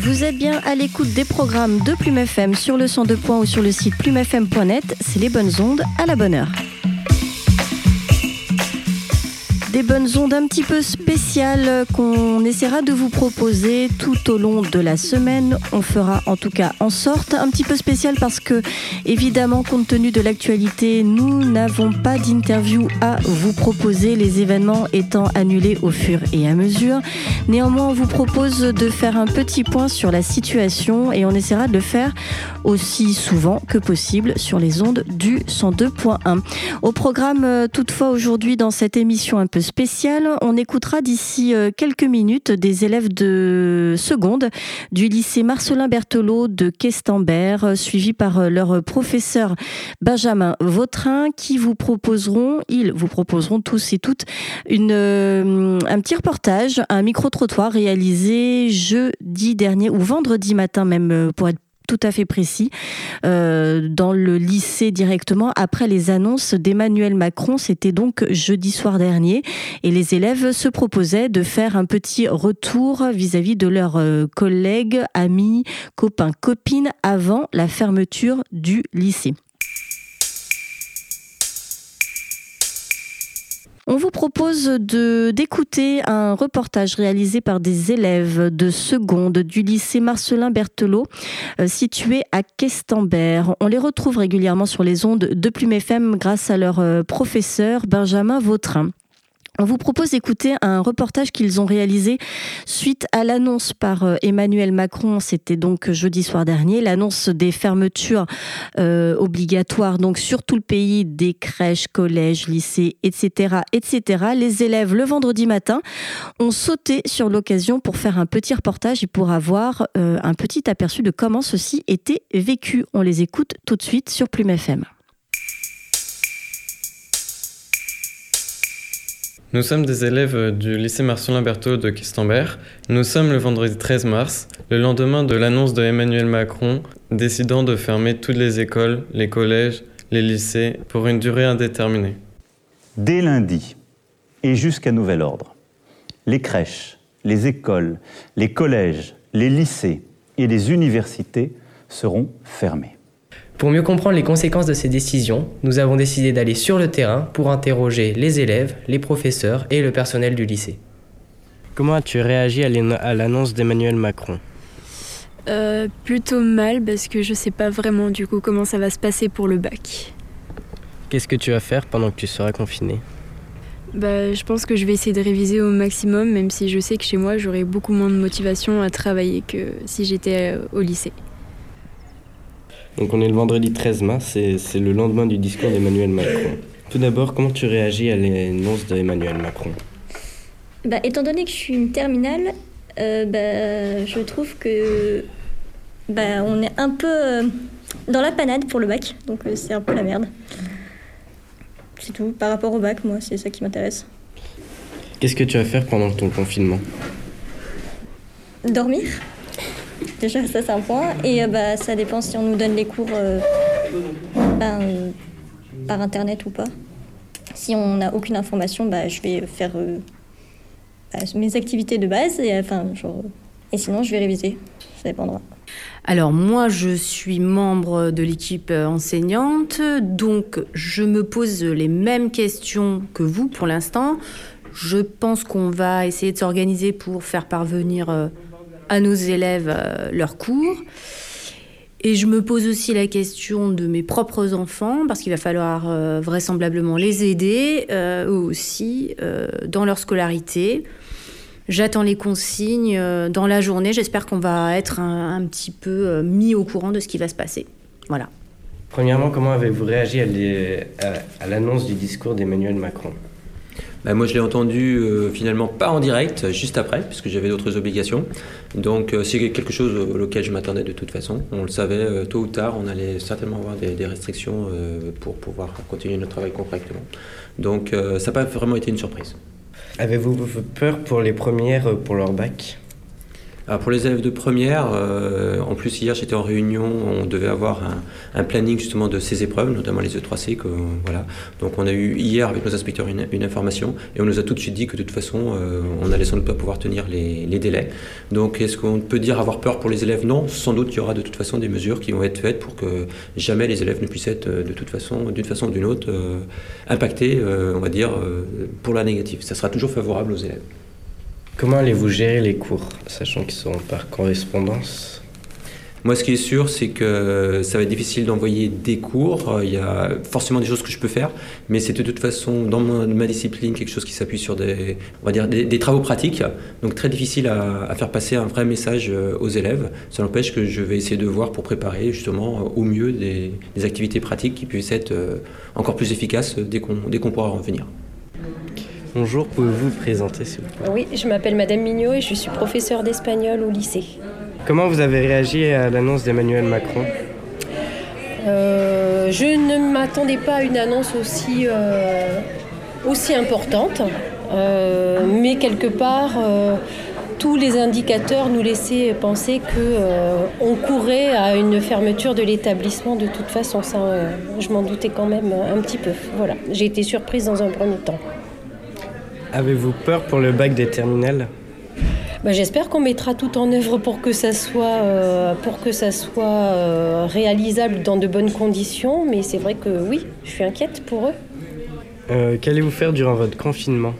Vous êtes bien à l'écoute des programmes de Plume FM sur le 102. ou sur le site plumefm.net. C'est les bonnes ondes à la bonne heure. Des bonnes ondes un petit peu spéciales qu'on essaiera de vous proposer tout au long de la semaine. On fera en tout cas en sorte un petit peu spécial parce que évidemment compte tenu de l'actualité, nous n'avons pas d'interview à vous proposer, les événements étant annulés au fur et à mesure. Néanmoins, on vous propose de faire un petit point sur la situation et on essaiera de le faire aussi souvent que possible sur les ondes du 102.1. Au programme euh, toutefois aujourd'hui dans cette émission un peu spécial. On écoutera d'ici euh, quelques minutes des élèves de seconde du lycée Marcelin Berthelot de Questembert, euh, suivis par euh, leur professeur Benjamin Vautrin, qui vous proposeront, ils vous proposeront tous et toutes un petit reportage, un micro-trottoir réalisé jeudi dernier ou vendredi matin même pour être tout à fait précis euh, dans le lycée directement après les annonces d'Emmanuel Macron. C'était donc jeudi soir dernier et les élèves se proposaient de faire un petit retour vis-à-vis de leurs euh, collègues, amis, copains, copines avant la fermeture du lycée. On vous propose d'écouter un reportage réalisé par des élèves de seconde du lycée Marcelin Berthelot, euh, situé à Questembert. On les retrouve régulièrement sur les ondes de Plume FM grâce à leur euh, professeur Benjamin Vautrin. On vous propose d'écouter un reportage qu'ils ont réalisé suite à l'annonce par euh, Emmanuel Macron, c'était donc jeudi soir dernier, l'annonce des fermetures euh, obligatoires donc sur tout le pays des crèches, collèges, lycées, etc., etc. Les élèves le vendredi matin ont sauté sur l'occasion pour faire un petit reportage et pour avoir euh, un petit aperçu de comment ceci était vécu. On les écoute tout de suite sur Plume FM. Nous sommes des élèves du lycée Marcelin Berthaud de Questembert. Nous sommes le vendredi 13 mars, le lendemain de l'annonce de Emmanuel Macron décidant de fermer toutes les écoles, les collèges, les lycées pour une durée indéterminée. Dès lundi et jusqu'à nouvel ordre, les crèches, les écoles, les collèges, les lycées et les universités seront fermés. Pour mieux comprendre les conséquences de ces décisions, nous avons décidé d'aller sur le terrain pour interroger les élèves, les professeurs et le personnel du lycée. Comment as-tu réagi à l'annonce d'Emmanuel Macron euh, Plutôt mal parce que je ne sais pas vraiment du coup comment ça va se passer pour le bac. Qu'est-ce que tu vas faire pendant que tu seras confiné bah, je pense que je vais essayer de réviser au maximum, même si je sais que chez moi j'aurai beaucoup moins de motivation à travailler que si j'étais euh, au lycée. Donc on est le vendredi 13 mars et c'est le lendemain du discours d'Emmanuel Macron. Tout d'abord, comment tu réagis à l'annonce d'Emmanuel Macron? Bah, Étant donné que je suis une terminale, euh, bah, je trouve que bah, on est un peu euh, dans la panade pour le bac, donc euh, c'est un peu la merde. C'est tout. Par rapport au bac, moi, c'est ça qui m'intéresse. Qu'est-ce que tu vas faire pendant ton confinement? Dormir Déjà, ça, c'est un point. Et euh, bah, ça dépend si on nous donne les cours euh, ben, par Internet ou pas. Si on n'a aucune information, bah, je vais faire euh, bah, mes activités de base. Et, enfin, et sinon, je vais réviser. Ça dépendra. Alors moi, je suis membre de l'équipe enseignante, donc je me pose les mêmes questions que vous pour l'instant. Je pense qu'on va essayer de s'organiser pour faire parvenir à nos élèves euh, leurs cours. Et je me pose aussi la question de mes propres enfants, parce qu'il va falloir euh, vraisemblablement les aider, euh, eux aussi, dans leur scolarité. J'attends les consignes dans la journée. J'espère qu'on va être un, petit peu mis au courant de ce qui va se passer. Voilà. Premièrement, comment avez-vous réagi à l'annonce du discours d'Emmanuel Macron? Moi, je l'ai entendu euh, finalement pas en direct, juste après, puisque j'avais d'autres obligations. Donc, euh, c'est quelque chose auquel je m'attendais de toute façon. On le savait, euh, tôt ou tard, on allait certainement avoir des, restrictions pour pouvoir continuer notre travail correctement. Donc, ça n'a pas vraiment été une surprise. Avez-vous peur pour les premières, pour leur bac? Alors pour les élèves de première, euh, en plus hier j'étais en réunion, on devait avoir un, planning justement de ces épreuves, notamment les E3C. Que, voilà. Donc on a eu hier avec nos inspecteurs une, information et on nous a tout de suite dit que de toute façon euh, on allait sans doute pas pouvoir tenir les, délais. Donc est-ce qu'on peut dire avoir peur pour les élèves? Non, sans doute il y aura de toute façon des mesures qui vont être faites pour que jamais les élèves ne puissent être de toute façon, d'une façon ou d'une autre, euh, impactés, on va dire, pour la négative. Ça sera toujours favorable aux élèves. Comment allez-vous gérer les cours, sachant qu'ils sont par correspondance? Moi, ce qui est sûr, c'est que ça va être difficile d'envoyer des cours. Il y a forcément des choses que je peux faire, mais c'est de toute façon, dans ma, discipline, quelque chose qui s'appuie sur des, on va dire, des, travaux pratiques. Donc, très difficile à, faire passer un vrai message euh, aux élèves. Ça n'empêche que je vais essayer de voir pour préparer justement au mieux des, activités pratiques qui puissent être euh, encore plus efficaces dès qu'on pourra revenir. Bonjour, pouvez-vous vous présenter s'il vous plaît? Oui, je m'appelle Madame Mignot et je suis professeure d'espagnol au lycée. Comment vous avez réagi à l'annonce d'Emmanuel Macron? Euh, Je ne m'attendais pas à une annonce aussi, euh, aussi importante, euh, mais quelque part, tous les indicateurs nous laissaient penser qu'on courait à une fermeture de l'établissement de toute façon. Ça, je m'en doutais quand même un petit peu. Voilà, j'ai été surprise dans un premier temps. Avez-vous peur pour le bac des terminales bah, J'espère qu'on mettra tout en œuvre pour que ça soit, euh, pour que ça soit euh, réalisable dans de bonnes conditions, mais c'est vrai que oui, je suis inquiète pour eux. Euh, qu'allez-vous faire durant votre confinement?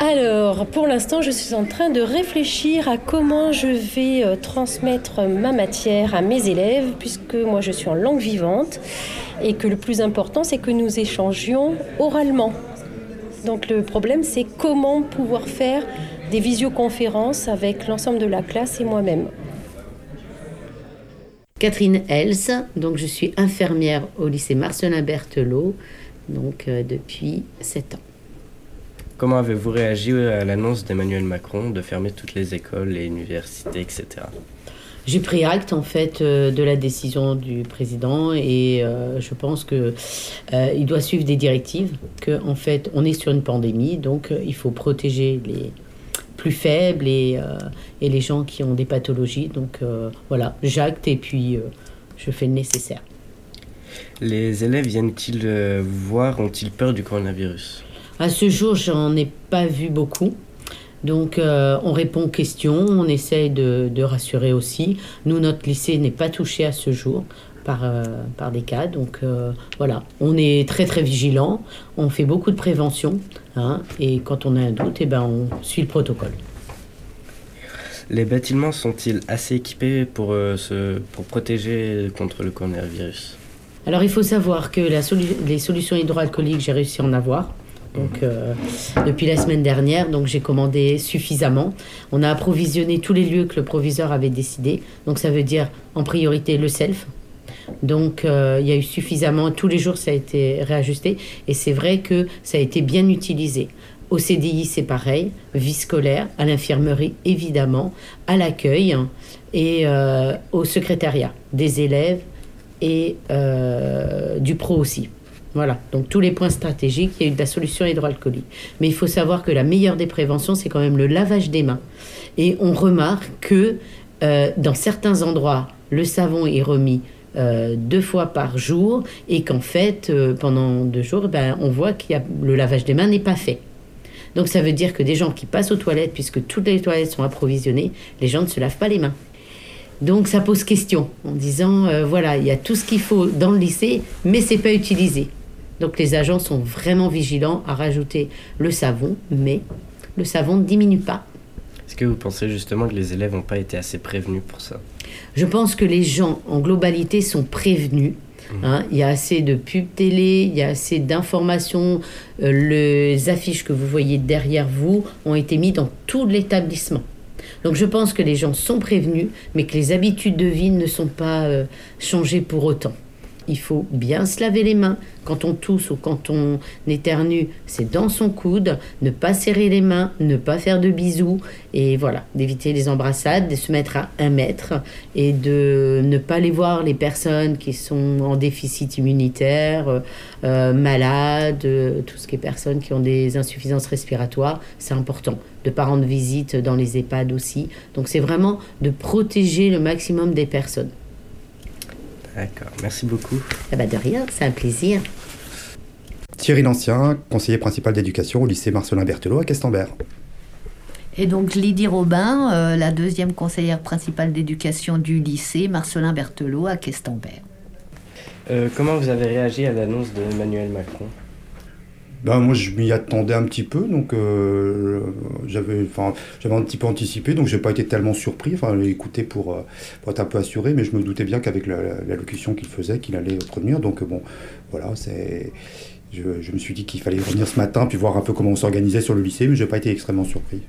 Alors, pour l'instant, je suis en train de réfléchir à comment je vais transmettre ma matière à mes élèves, puisque moi je suis en langue vivante, et que le plus important, c'est que nous échangions oralement. Donc le problème, c'est comment pouvoir faire des visioconférences avec l'ensemble de la classe et moi-même. Catherine Els, donc je suis infirmière au lycée Marcelin Berthelot, donc euh, depuis 7 ans. Comment avez-vous réagi à l'annonce d'Emmanuel Macron de fermer toutes les écoles, les universités, etc. J'ai pris acte en fait euh, de la décision du président et euh, je pense que euh, il doit suivre des directives. Que en fait, on est sur une pandémie, donc il faut protéger les plus faibles et, et les gens qui ont des pathologies. Donc voilà, j'acte et puis je fais le nécessaire. Les élèves viennent-ils voir, ont-ils peur du coronavirus? À ce jour, j'en ai pas vu beaucoup. Donc euh, on répond aux questions, on essaye de, rassurer aussi. Nous, notre lycée n'est pas touché à ce jour par, euh, par des cas. Donc euh, voilà, on est très très vigilant, on fait beaucoup de prévention. Hein, et quand on a un doute, eh ben, on suit le protocole. Les bâtiments sont-ils assez équipés pour, se, pour protéger contre le coronavirus? Alors il faut savoir que la les solutions hydroalcooliques, j'ai réussi à en avoir. Donc, euh, depuis la semaine dernière, donc j'ai commandé suffisamment. On a approvisionné tous les lieux que le proviseur avait décidé. Donc, ça veut dire en priorité le self. Donc, euh, il y a eu suffisamment. Tous les jours, ça a été réajusté. Et c'est vrai que ça a été bien utilisé. Au CDI, c'est pareil. Vie scolaire, à l'infirmerie, évidemment, à l'accueil et euh, au secrétariat des élèves et du pro aussi. Voilà, donc tous les points stratégiques, il y a eu de la solution hydroalcoolique. Mais il faut savoir que la meilleure des préventions, c'est quand même le lavage des mains. Et on remarque que euh, dans certains endroits, le savon est remis euh, deux fois par jour et qu'en fait, euh, pendant deux jours, ben, on voit que le lavage des mains n'est pas fait. Donc ça veut dire que des gens qui passent aux toilettes, puisque toutes les toilettes sont approvisionnées, les gens ne se lavent pas les mains. Donc ça pose question en disant voilà, il y a tout ce qu'il faut dans le lycée, mais c'est pas utilisé. Donc les agents sont vraiment vigilants à rajouter le savon, mais le savon ne diminue pas. Est-ce que vous pensez justement que les élèves n'ont pas été assez prévenus pour ça? Je pense que les gens en globalité sont prévenus. Mmh. Hein. il y a assez de pubs télé, il y a assez d'informations. Euh, les affiches que vous voyez derrière vous ont été mises dans tout l'établissement. Donc je pense que les gens sont prévenus, mais que les habitudes de vie ne sont pas euh, changées pour autant il faut bien se laver les mains. Quand on tousse ou quand on éternue, c'est dans son coude. Ne pas serrer les mains, ne pas faire de bisous. Et voilà, d'éviter les embrassades, de se mettre à un mètre et de ne pas les voir, les personnes qui sont en déficit immunitaire, euh, malades, euh, tout ce qui est personnes qui ont des insuffisances respiratoires. C'est important de pas rendre visite dans les EHPAD aussi. Donc c'est vraiment de protéger le maximum des personnes. D'accord, merci beaucoup. Ah bah de rien, c'est un plaisir. Thierry Lancien, conseiller principal d'éducation au lycée Marcelin Berthelot à Questembert. Et donc Lydie Robin, euh, la deuxième conseillère principale d'éducation du lycée Marcelin Berthelot à Questembert. Euh, comment vous avez réagi à l'annonce d'Emmanuel Macron? Ben, moi, je m'y attendais un petit peu, donc euh, j'avais, enfin, j'avais un petit peu anticipé, donc j'ai pas été tellement surpris. Enfin, écouté pour, euh, pour être un peu assuré, mais je me doutais bien qu'avec l'allocution qu'il faisait, qu'il allait revenir. Donc bon, voilà, c'est, je, je me suis dit qu'il fallait revenir ce matin, puis voir un peu comment on s'organisait sur le lycée, mais j'ai pas été extrêmement surpris.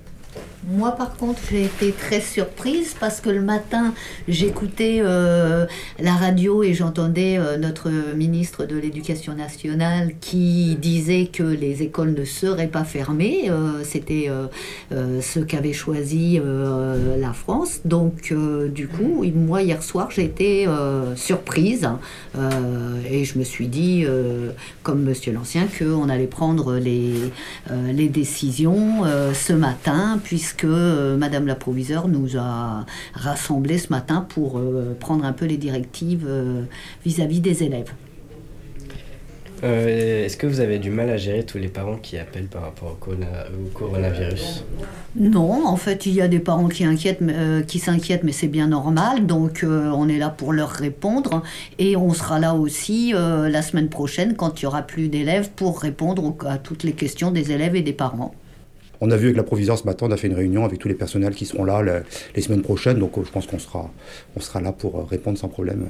Moi, par contre, j'ai été très surprise parce que le matin, j'écoutais euh, la radio et j'entendais euh, notre ministre de l'Éducation nationale qui disait que les écoles ne seraient pas fermées. Euh, c'était ce qu'avait choisi la France. Donc, du coup, moi, hier soir, j'ai été surprise et je me suis dit, comme Monsieur l'Ancien, qu'on allait prendre les, les décisions ce matin, puisque que euh, Madame la proviseure nous a rassemblés ce matin pour euh, prendre un peu les directives euh, vis-à-vis des élèves. Est-ce que vous avez du mal à gérer tous les parents qui appellent par rapport au, coronavirus? Non, en fait, il y a des parents qui, inquiètent, qui s'inquiètent, mais c'est bien normal. Donc, on est là pour leur répondre. Et on sera là aussi la semaine prochaine, quand il n'y aura plus d'élèves, pour répondre à toutes les questions des élèves et des parents. On a vu avec la proviseure ce matin, on a fait une réunion avec tous les personnels qui seront là les, semaines prochaines, donc euh, je pense qu'on sera, on sera là pour euh, répondre sans problème.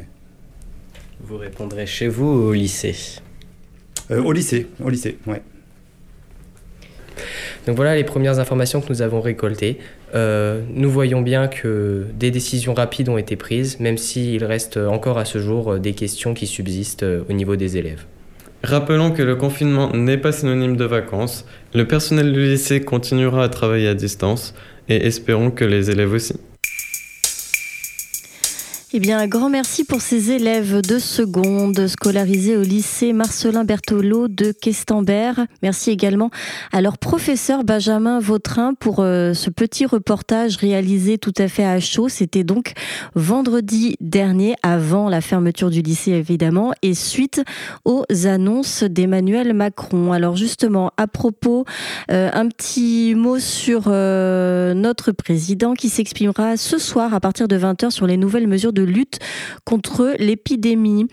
Vous répondrez chez vous ou au lycée? Euh, Au lycée, au lycée, ouais. Donc voilà les premières informations que nous avons récoltées. nous voyons bien que des décisions rapides ont été prises, même s'il reste encore à ce jour des questions qui subsistent au niveau des élèves. Rappelons que le confinement n'est pas synonyme de vacances, le personnel du lycée continuera à travailler à distance et espérons que les élèves aussi. Eh bien, un grand merci pour ces élèves de seconde scolarisés au lycée Marcelin Berthelot de Questembert. Merci également à leur professeur Benjamin Vautrin pour euh, ce petit reportage réalisé tout à fait à chaud. C'était donc vendredi dernier, avant la fermeture du lycée évidemment, et suite aux annonces d'Emmanuel Macron. Alors justement, à propos, euh, un petit mot sur euh, notre président qui s'exprimera ce soir à partir de 20h sur les nouvelles mesures lutte contre l'épidémie.